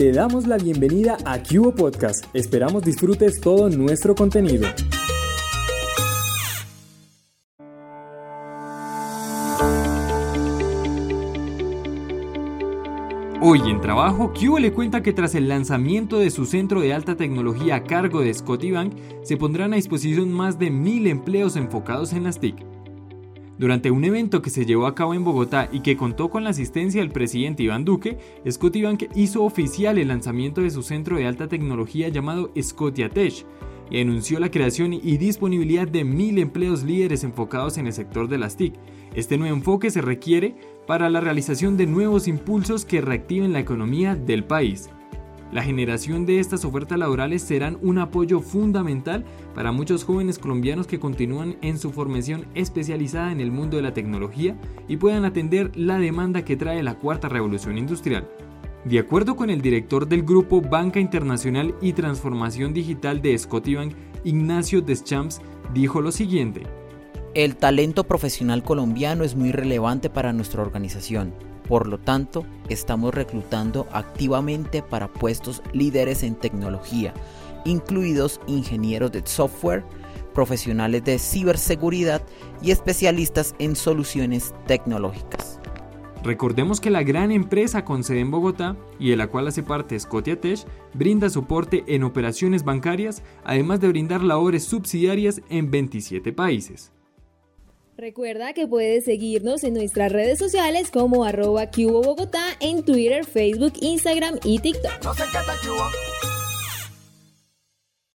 te damos la bienvenida a Cubo Podcast. Esperamos disfrutes todo nuestro contenido. Hoy en trabajo, Cubo le cuenta que tras el lanzamiento de su centro de alta tecnología a cargo de Scotiabank, se pondrán a disposición más de mil empleos enfocados en las TIC. Durante un evento que se llevó a cabo en Bogotá y que contó con la asistencia del presidente Iván Duque, Scotiabank hizo oficial el lanzamiento de su centro de alta tecnología llamado Scotiatech y anunció la creación y disponibilidad de mil empleos líderes enfocados en el sector de las TIC. Este nuevo enfoque se requiere para la realización de nuevos impulsos que reactiven la economía del país. La generación de estas ofertas laborales serán un apoyo fundamental para muchos jóvenes colombianos que continúan en su formación especializada en el mundo de la tecnología y puedan atender la demanda que trae la cuarta revolución industrial. De acuerdo con el director del grupo Banca Internacional y Transformación Digital de Scotiabank, Ignacio Deschamps, dijo lo siguiente. El talento profesional colombiano es muy relevante para nuestra organización. Por lo tanto, estamos reclutando activamente para puestos líderes en tecnología, incluidos ingenieros de software, profesionales de ciberseguridad y especialistas en soluciones tecnológicas. Recordemos que la gran empresa con sede en Bogotá y de la cual hace parte Scotiatech brinda soporte en operaciones bancarias, además de brindar labores subsidiarias en 27 países. Recuerda que puedes seguirnos en nuestras redes sociales como arroba Bogotá en Twitter, Facebook, Instagram y TikTok.